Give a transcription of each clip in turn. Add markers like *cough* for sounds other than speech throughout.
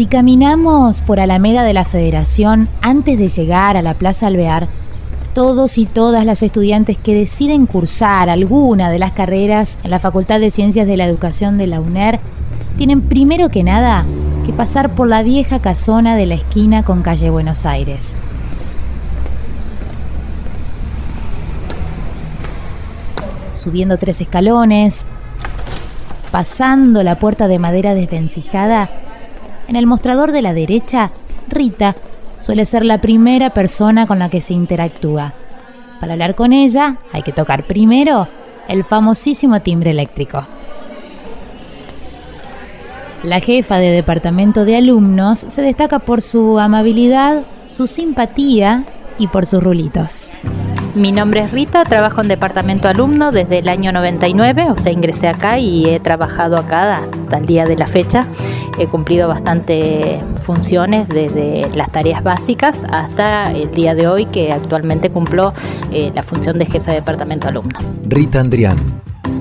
Si caminamos por Alameda de la Federación antes de llegar a la Plaza Alvear, todos y todas las estudiantes que deciden cursar alguna de las carreras en la Facultad de Ciencias de la Educación de la UNER tienen primero que nada que pasar por la vieja casona de la esquina con calle Buenos Aires. subiendo tres escalones, pasando la puerta de madera desvencijada, en el mostrador de la derecha, Rita suele ser la primera persona con la que se interactúa. Para hablar con ella hay que tocar primero el famosísimo timbre eléctrico. La jefa de departamento de alumnos se destaca por su amabilidad, su simpatía y por sus rulitos. Mi nombre es Rita, trabajo en departamento alumno desde el año 99, o sea, ingresé acá y he trabajado acá hasta el día de la fecha. He cumplido bastante funciones desde las tareas básicas hasta el día de hoy que actualmente cumplo eh, la función de jefe de departamento alumno. Rita Andrián,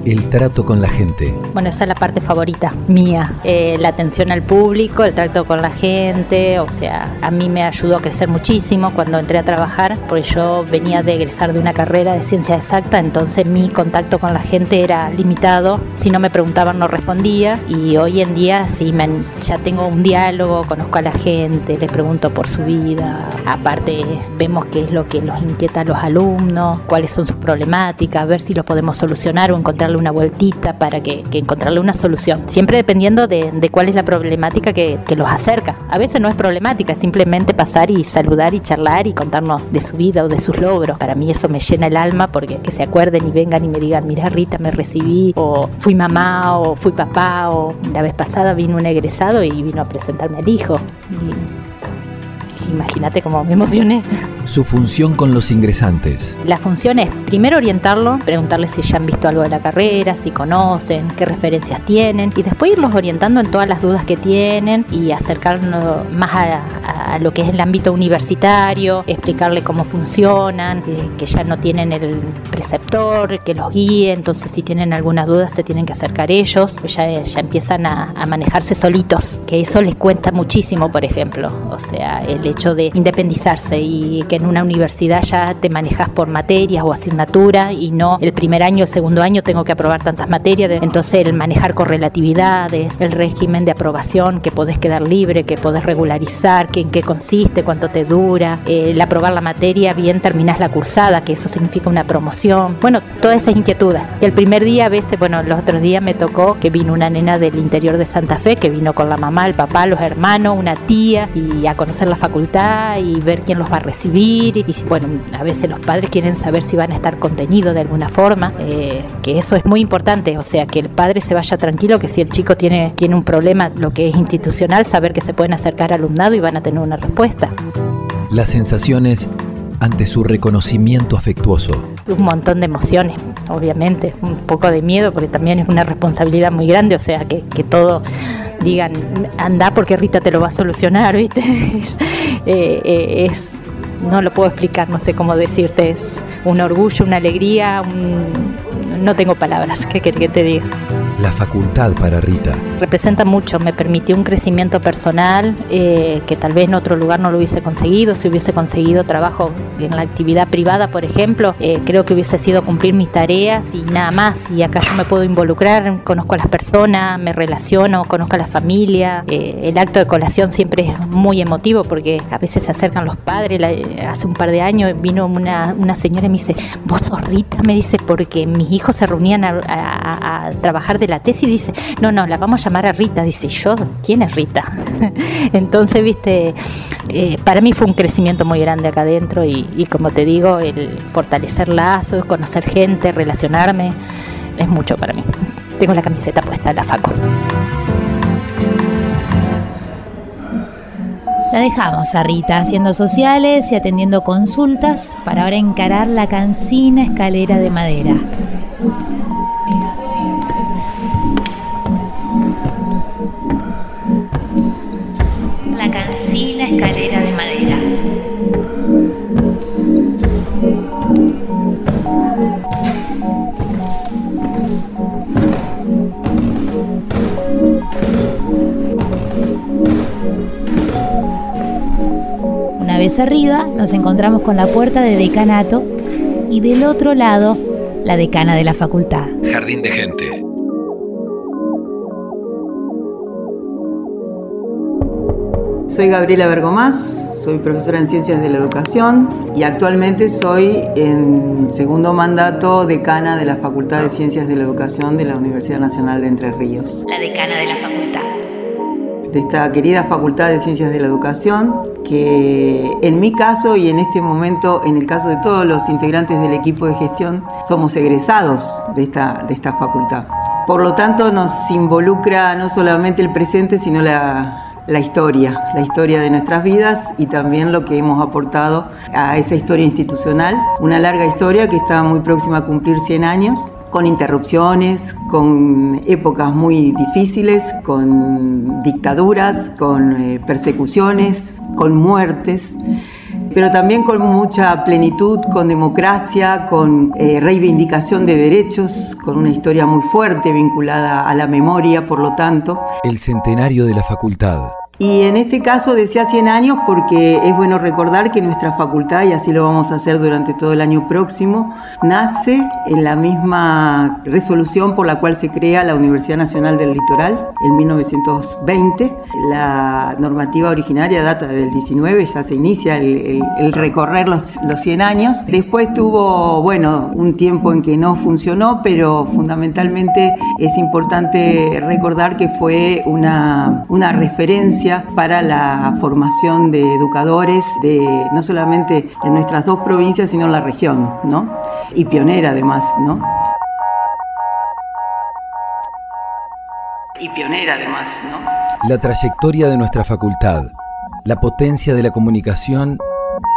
el trato con la gente. Bueno, esa es la parte favorita mía. Eh, la atención al público, el trato con la gente. O sea, a mí me ayudó a crecer muchísimo cuando entré a trabajar, porque yo venía de egresar de una carrera de ciencia exacta, entonces mi contacto con la gente era limitado. Si no me preguntaban, no respondía. Y hoy en día sí, ya tengo un diálogo, conozco a la gente, les pregunto por su vida. Aparte, vemos qué es lo que los inquieta a los alumnos, cuáles son sus problemáticas, ver si lo podemos solucionar o encontrar una vueltita para que, encontrarle una solución. Siempre dependiendo de, cuál es la problemática que, los acerca. A veces no es problemática, simplemente pasar y saludar y charlar y contarnos de su vida o de sus logros. Para mí eso me llena el alma porque que se acuerden y vengan y me digan, mira Rita, me recibí, o fui mamá, o fui papá, o la vez pasada vino un egresado y vino a presentarme al hijo imagínate cómo me emocioné. *laughs* Su función con los ingresantes. La función es primero orientarlo, preguntarles si ya han visto algo de la carrera, si conocen, qué referencias tienen y después irlos orientando en todas las dudas que tienen y acercarnos más a, lo que es el ámbito universitario, explicarle cómo funcionan, eh, que ya no tienen el preceptor, que los guíe, entonces si tienen alguna duda se tienen que acercar ellos, pues ya, ya empiezan a, a manejarse solitos, que eso les cuenta muchísimo, por ejemplo. O sea, el hecho de independizarse y que en una universidad ya te manejas por materias o asignatura y no el primer año, el segundo año tengo que aprobar tantas materias. Entonces el manejar correlatividades, el régimen de aprobación, que podés quedar libre, que podés regularizar, que en qué consiste, cuánto te dura, el aprobar la materia, bien terminás la cursada, que eso significa una promoción. Bueno, todas esas inquietudes. Y el primer día a veces, bueno, los otros días me tocó que vino una nena del interior de Santa Fe, que vino con la mamá, el papá, los hermanos, una tía y a conocer la facultad y ver quién los va a recibir. Y bueno, a veces los padres quieren saber si van a estar contenidos de alguna forma, eh, que eso es muy importante, o sea, que el padre se vaya tranquilo, que si el chico tiene, tiene un problema, lo que es institucional, saber que se pueden acercar al alumnado y van a tener una respuesta. Las sensaciones ante su reconocimiento afectuoso. Un montón de emociones, obviamente, un poco de miedo porque también es una responsabilidad muy grande, o sea, que, que todo digan, anda porque Rita te lo va a solucionar, *laughs* ¿viste? *laughs* Eh, eh, es, no lo puedo explicar, no sé cómo decirte, es un orgullo, una alegría, no tengo palabras, ¿qué querés que te diga? La facultad para Rita. Representa mucho, me permitió un crecimiento personal eh, que tal vez en otro lugar no lo hubiese conseguido, si hubiese conseguido trabajo en la actividad privada, por ejemplo, eh, creo que hubiese sido cumplir mis tareas y nada más, y acá yo me puedo involucrar, conozco a las personas, me relaciono, conozco a la familia, eh, el acto de colación siempre es muy emotivo porque a veces se acercan los padres, hace un par de años vino una, una, señora y me dice, vos sos Rita, me dice, porque mis hijos se reunían a, a, a trabajar de la tesis dice, no, no, la vamos a llamar a Rita. Dice, yo, ¿quién es Rita? *laughs* Entonces, viste, eh, para mí fue un crecimiento muy grande acá adentro y, como te digo, el fortalecer lazos, conocer gente, relacionarme, es mucho para mí. Tengo la camiseta puesta la FACO. La dejamos a Rita haciendo sociales y atendiendo consultas para ahora encarar la cancina escalera de madera. Escalera de madera. Una vez arriba nos encontramos con la puerta de decanato y del otro lado la decana de la facultad. Jardín de gente. Soy Gabriela Bergomás, soy profesora en Ciencias de la Educación y actualmente soy en segundo mandato decana de la Facultad de Ciencias de la Educación de la Universidad Nacional de Entre Ríos. La decana de la facultad. De esta querida Facultad de Ciencias de la Educación, que en mi caso y en este momento, en el caso de todos los integrantes del equipo de gestión, somos egresados de esta, de esta facultad. Por lo tanto, nos involucra no solamente el presente, sino la, la historia, la historia de nuestras vidas y también lo que hemos aportado a esa historia institucional, una larga historia que está muy próxima a cumplir 100 años con interrupciones, con épocas muy difíciles, con dictaduras, con eh, persecuciones, con muertes pero también con mucha plenitud, con democracia, con eh, reivindicación de derechos, con una historia muy fuerte vinculada a la memoria, por lo tanto. El centenario de la facultad. Y en este caso decía 100 años porque es bueno recordar que nuestra facultad, y así lo vamos a hacer durante todo el año próximo, nace en la misma resolución por la cual se crea la Universidad Nacional del Litoral en 1920. La normativa originaria data del 19, ya se inicia el, recorrer los, los 100 años. Después tuvo, bueno, un tiempo en que no funcionó, pero fundamentalmente es importante recordar que fue una, una referencia para la formación de educadores de no solamente en nuestras dos provincias, sino en la región, ¿no? Y pionera además, ¿no? Y pionera además, ¿no? La trayectoria de nuestra facultad, la potencia de la comunicación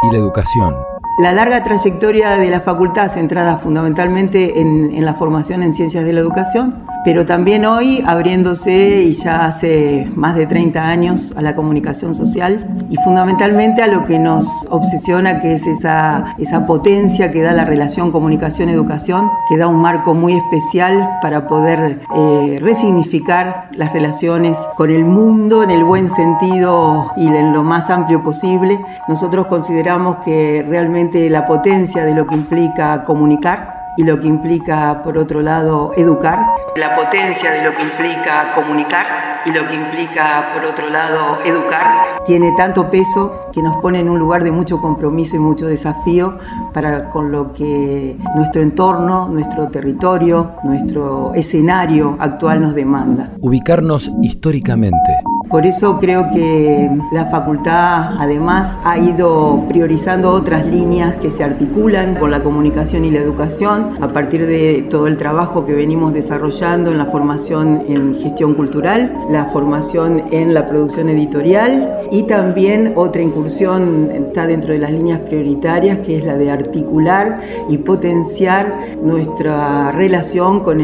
y la educación. La larga trayectoria de la facultad centrada fundamentalmente en, en la formación en ciencias de la educación, pero también hoy abriéndose y ya hace más de 30 años a la comunicación social y fundamentalmente a lo que nos obsesiona, que es esa, esa potencia que da la relación comunicación-educación, que da un marco muy especial para poder eh, resignificar las relaciones con el mundo en el buen sentido y en lo más amplio posible. Nosotros consideramos que realmente la potencia de lo que implica comunicar y lo que implica, por otro lado, educar, la potencia de lo que implica comunicar y lo que implica, por otro lado, educar, tiene tanto peso que nos pone en un lugar de mucho compromiso y mucho desafío para con lo que nuestro entorno, nuestro territorio, nuestro escenario actual nos demanda. Ubicarnos históricamente por eso creo que la facultad además ha ido priorizando otras líneas que se articulan con la comunicación y la educación a partir de todo el trabajo que venimos desarrollando en la formación en gestión cultural, la formación en la producción editorial Y también otra incursión está dentro de las líneas prioritarias, que es la de articular y potenciar nuestra relación con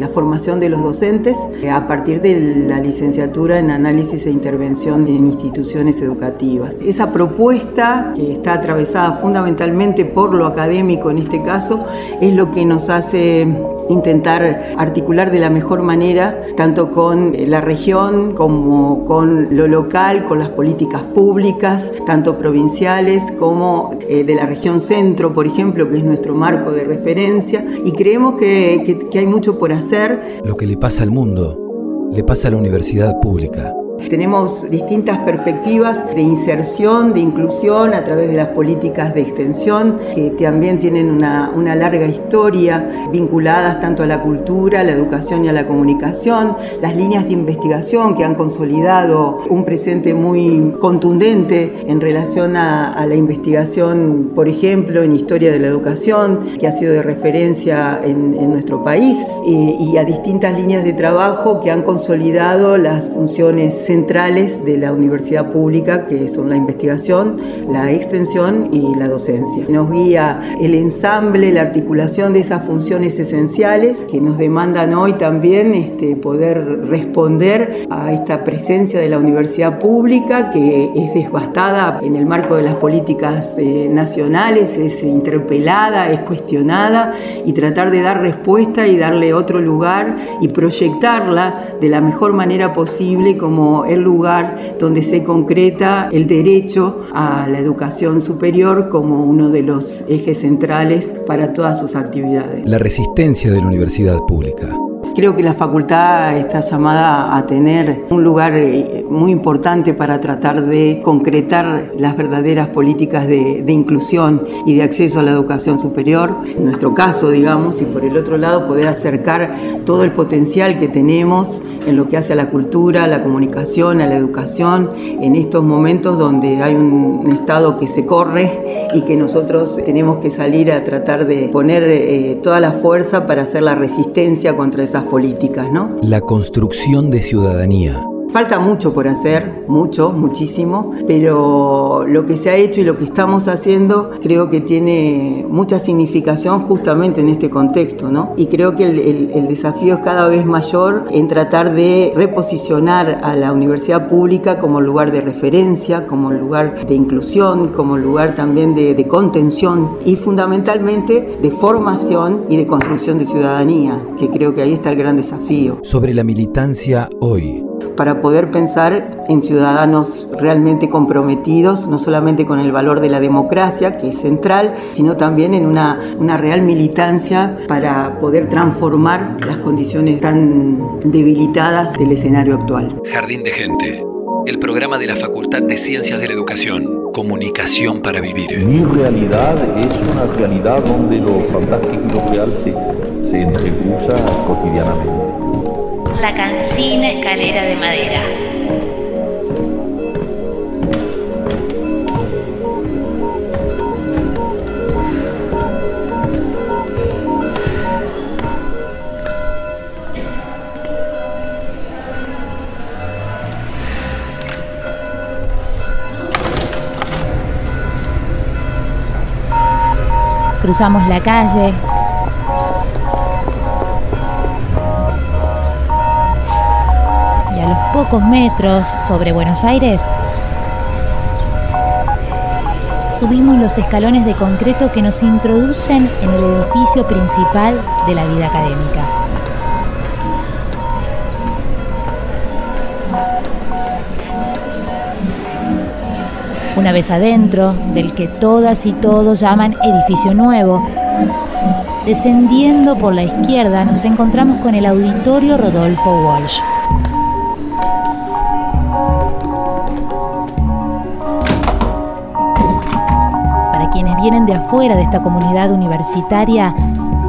la formación de los docentes eh, a partir de la licenciatura en análisis e intervención en instituciones educativas. Esa propuesta, que está atravesada fundamentalmente por lo académico en este caso, es lo que nos hace intentar articular de la mejor manera, tanto con la región como con lo local, con las políticas públicas, tanto provinciales como eh, de la región centro, por ejemplo, que es nuestro marco de referencia, y creemos que, que hay mucho por hacer. Lo que le pasa al mundo, le pasa a la universidad pública. Tenemos distintas perspectivas de inserción, de inclusión a través de las políticas de extensión, que también tienen una, larga historia vinculadas tanto a la cultura, a la educación y a la comunicación, las líneas de investigación que han consolidado un presente muy contundente en relación a, la investigación, por ejemplo, en historia de la educación, que ha sido de referencia en, nuestro país, y a distintas líneas de trabajo que han consolidado las funciones centrales de la universidad pública, que son la investigación, la extensión y la docencia. Nos guía el ensamble, la articulación de esas funciones esenciales que nos demandan hoy también este, poder responder a esta presencia de la universidad pública que es devastada en el marco de las políticas eh, nacionales, es interpelada, es cuestionada y tratar de dar respuesta y darle otro lugar y proyectarla de la mejor manera posible como el lugar donde se concreta el derecho a la educación superior como uno de los ejes centrales para todas sus actividades. La resistencia de la universidad pública. Creo que la facultad está llamada a tener un lugar eh, muy importante para tratar de concretar las verdaderas políticas de, inclusión y de acceso a la educación superior, en nuestro caso, digamos, y por el otro lado poder acercar todo el potencial que tenemos en lo que hace a la cultura, a la comunicación, a la educación, en estos momentos donde hay un Estado que se corre y que nosotros tenemos que salir a tratar de poner eh, toda la fuerza para hacer la resistencia contra esas políticas, ¿no? La construcción de ciudadanía. Falta mucho por hacer, mucho, muchísimo, pero lo que se ha hecho y lo que estamos haciendo creo que tiene mucha significación justamente en este contexto, ¿no? Y creo que el, desafío es cada vez mayor en tratar de reposicionar a la universidad pública como lugar de referencia, como lugar de inclusión, como lugar también de, de contención y fundamentalmente de formación y de construcción de ciudadanía, que creo que ahí está el gran desafío. Sobre la militancia hoy para poder pensar en ciudadanos realmente comprometidos, no solamente con el valor de la democracia, que es central, sino también en una, una real militancia para poder transformar las condiciones tan debilitadas del escenario actual. Jardín de Gente, el programa de la Facultad de Ciencias de la Educación, Comunicación para Vivir. Mi realidad es una realidad donde lo fantástico y lo real se, se entrecruza cotidianamente la cancina escalera de madera. Cruzamos la calle, pocos metros sobre Buenos Aires, subimos los escalones de concreto que nos introducen en el edificio principal de la vida académica. Una vez adentro, del que todas y todos llaman edificio nuevo, descendiendo por la izquierda nos encontramos con el auditorio Rodolfo Walsh. Vienen de afuera de esta comunidad universitaria,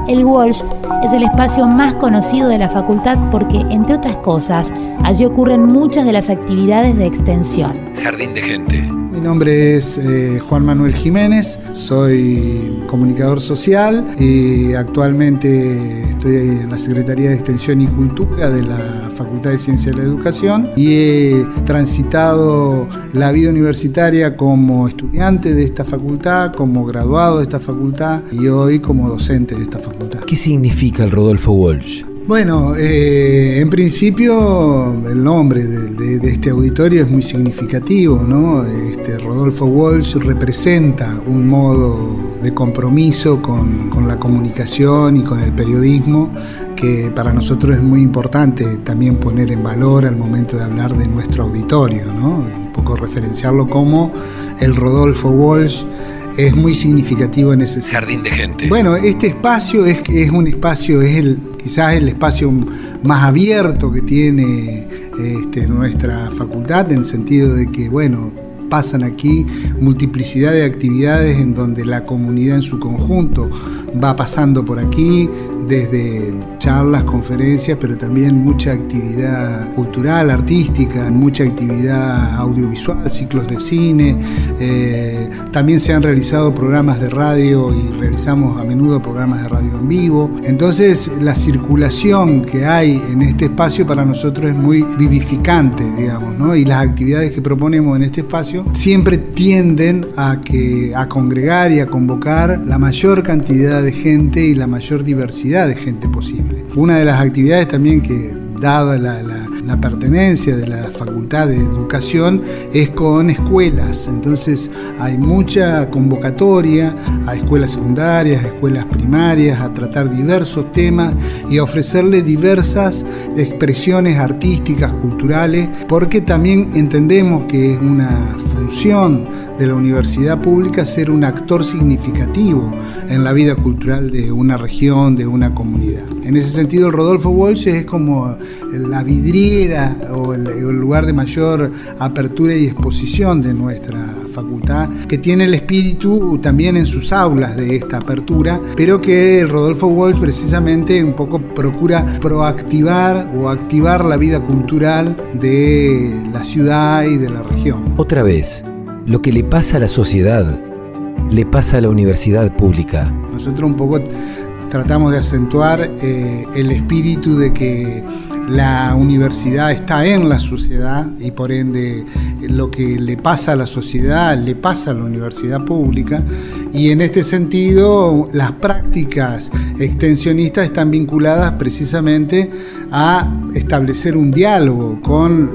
el Walsh es el espacio más conocido de la facultad porque, entre otras cosas, allí ocurren muchas de las actividades de extensión. Jardín de Gente. Mi nombre es eh, Juan Manuel Jiménez, soy comunicador social y actualmente estoy en la Secretaría de Extensión y Cultura de la Facultad de Ciencia de la Educación y he transitado la vida universitaria como estudiante de esta facultad, como graduado de esta facultad y hoy como docente de esta facultad. ¿Qué significa el Rodolfo Walsh? Bueno, eh, en principio el nombre de, este auditorio es muy significativo, ¿no? Este, Rodolfo Walsh representa un modo de compromiso con, con la comunicación y con el periodismo que para nosotros es muy importante también poner en valor al momento de hablar de nuestro auditorio, ¿no? Un poco referenciarlo como el Rodolfo Walsh es muy significativo en ese jardín de gente. Bueno, este espacio es, es un espacio, es el, quizás el espacio más abierto que tiene este, nuestra facultad, en el sentido de que, bueno, pasan aquí multiplicidad de actividades en donde la comunidad en su conjunto va pasando por aquí, desde charlas, conferencias, pero también mucha actividad cultural, artística, mucha actividad audiovisual, ciclos de cine. Eh, también se han realizado programas de radio y realizamos a menudo programas de radio en vivo. Entonces la circulación que hay en este espacio para nosotros es muy vivificante, digamos, ¿no? Y las actividades que proponemos en este espacio siempre tienden a, que, a congregar y a convocar la mayor cantidad de gente y la mayor diversidad de gente posible. Una de las actividades también que, dada la, pertenencia de la Facultad de Educación, es con escuelas. Entonces hay mucha convocatoria a escuelas secundarias, a escuelas primarias, a tratar diversos temas y a ofrecerle diversas expresiones artísticas, culturales, porque también entendemos que es una función de la universidad pública ser un actor significativo en la vida cultural de una región, de una comunidad. En ese sentido, el Rodolfo Walsh es como la vidriera o el, lugar de mayor apertura y exposición de nuestra facultad, que tiene el espíritu también en sus aulas de esta apertura, pero que el Rodolfo Walsh precisamente un poco procura proactivar o activar la vida cultural de la ciudad y de la región. Otra vez, lo que le pasa a la sociedad, le pasa a la universidad pública. Nosotros un poco tratamos de acentuar eh, el espíritu de que la universidad está en la sociedad y por ende lo que le pasa a la sociedad le pasa a la universidad pública y en este sentido las prácticas extensionistas están vinculadas precisamente a establecer un diálogo con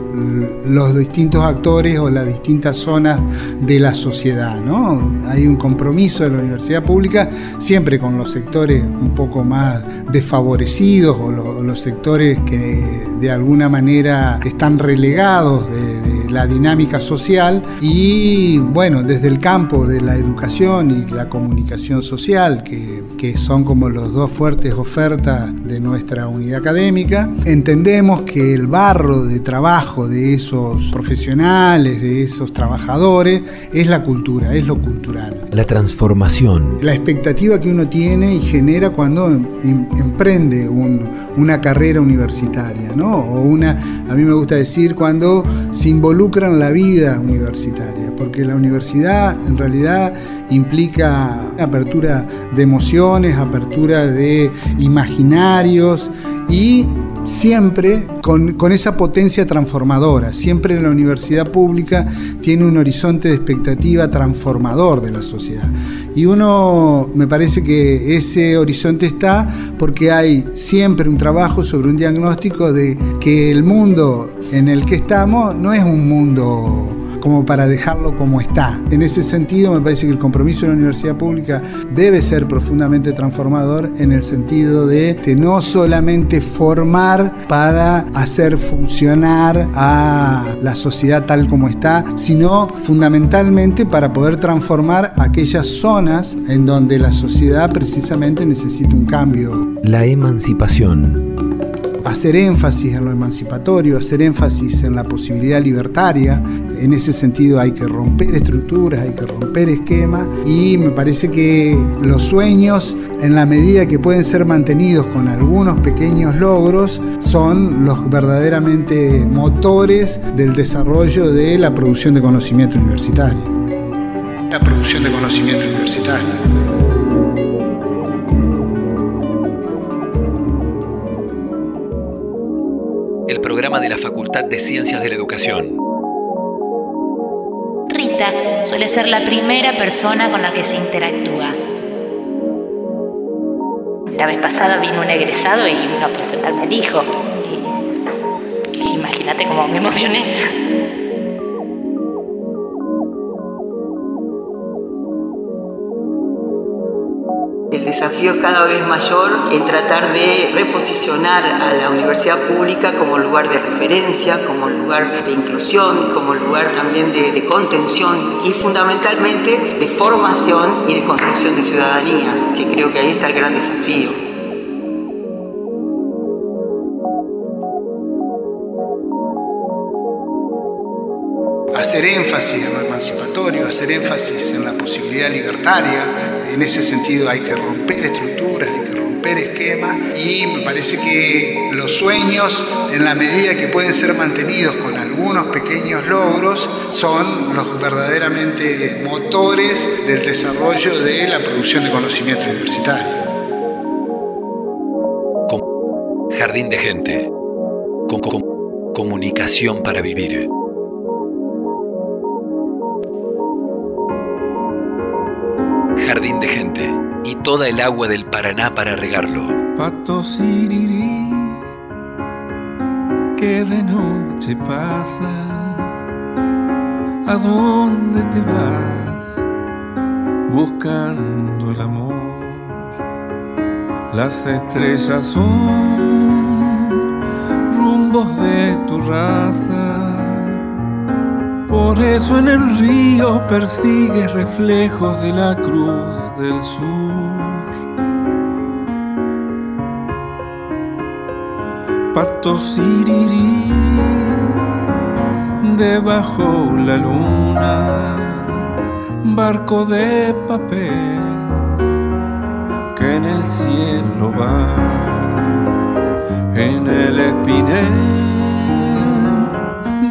los distintos actores o las distintas zonas de la sociedad. ¿no? Hay un compromiso de la universidad pública siempre con los sectores un poco más desfavorecidos o, los sectores que de alguna manera están relegados de, la dinámica social y bueno, desde el campo de la educación y la comunicación social, que, que son como los dos fuertes ofertas de nuestra unidad académica, entendemos que el barro de trabajo de esos profesionales, de esos trabajadores, es la cultura, es lo cultural. La transformación. La expectativa que uno tiene y genera cuando em, emprende una carrera universitaria, ¿no? O una, a mí me gusta decir, cuando se involucra en la vida universitaria, porque la universidad en realidad implica apertura de emociones, apertura de imaginarios y siempre con, esa potencia transformadora. Siempre la universidad pública tiene un horizonte de expectativa transformador de la sociedad. Y uno, me parece que ese horizonte está porque hay siempre un trabajo sobre un diagnóstico de que el mundo en el que estamos no es un mundo como para dejarlo como está. En ese sentido, me parece que el compromiso de la universidad pública debe ser profundamente transformador en el sentido de, no solamente formar para hacer funcionar a la sociedad tal como está, sino fundamentalmente para poder transformar aquellas zonas en donde la sociedad precisamente necesita un cambio. La emancipación hacer énfasis en lo emancipatorio, hacer énfasis en la posibilidad libertaria, en ese sentido hay que romper estructuras, hay que romper esquemas y me parece que los sueños, en la medida que pueden ser mantenidos con algunos pequeños logros, son los verdaderamente motores del desarrollo de la producción de conocimiento universitario. La producción de conocimiento universitario. El programa de la Facultad de Ciencias de la Educación. Rita suele ser la primera persona con la que se interactúa. La vez pasada vino un egresado y vino a presentarme al hijo. Y, imagínate cómo me emocioné. Desafío es cada vez mayor en tratar de reposicionar a la universidad pública como lugar de referencia, como lugar de inclusión, como lugar también de, de contención y fundamentalmente de formación y de construcción de ciudadanía, que creo que ahí está el gran desafío. Hacer énfasis en lo emancipatorio, hacer énfasis en la posibilidad libertaria. En ese sentido hay que romper estructuras, hay que romper esquemas y me parece que los sueños, en la medida que pueden ser mantenidos con algunos pequeños logros, son los verdaderamente motores del desarrollo de la producción de conocimiento universitario. Jardín de gente. Con, con, comunicación para vivir. Toda el agua del Paraná para regarlo. Pato sirirí, que de noche pasa, ¿a dónde te vas? Buscando el amor. Las estrellas son rumbos de tu raza por eso en el río persigues reflejos de la cruz del sur. Pato sirirí, debajo la luna, barco de papel que en el cielo va, en el espinel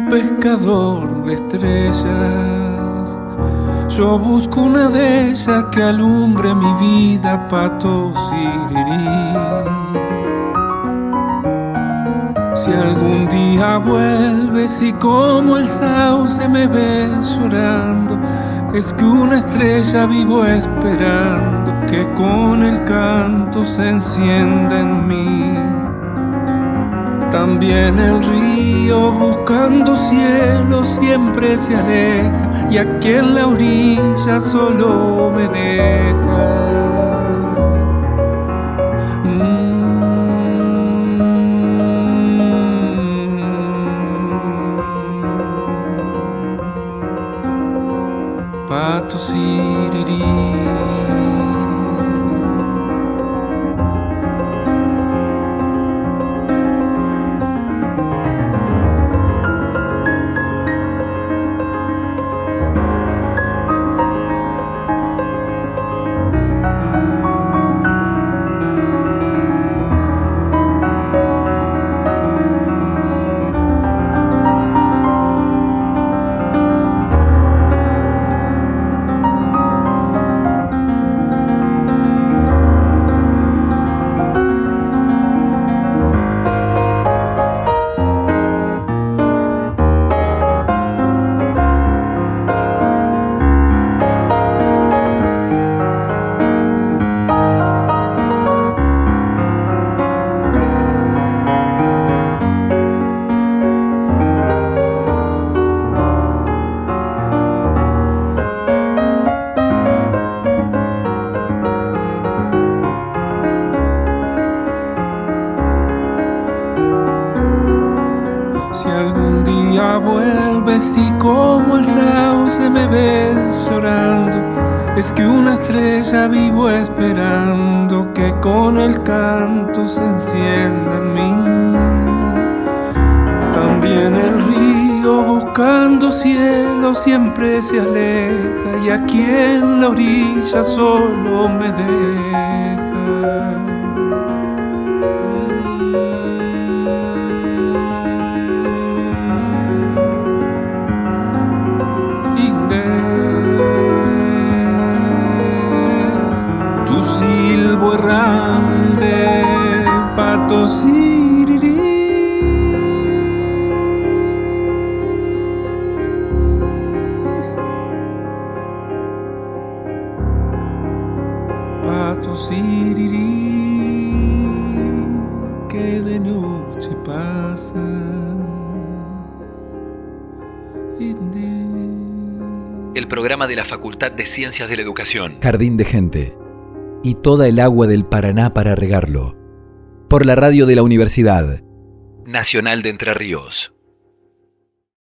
pescador de estrellas. Yo busco una de ellas que alumbre mi vida, pato sirirí. Si algún día vuelves y como el sauce me ves llorando, es que una estrella vivo esperando que con el canto se encienda en mí. También el río buscando cielo siempre se aleja y aquí en la orilla solo me deja. Mm. Vivo esperando que con el canto se encienda en mí. También el río río buscando cielo siempre se aleja y aquí en la orilla solo me deja. Programa de la Facultad de Ciencias de la Educación. Jardín de Gente. Y toda el agua del Paraná para regarlo. Por la radio de la Universidad Nacional de Entre Ríos.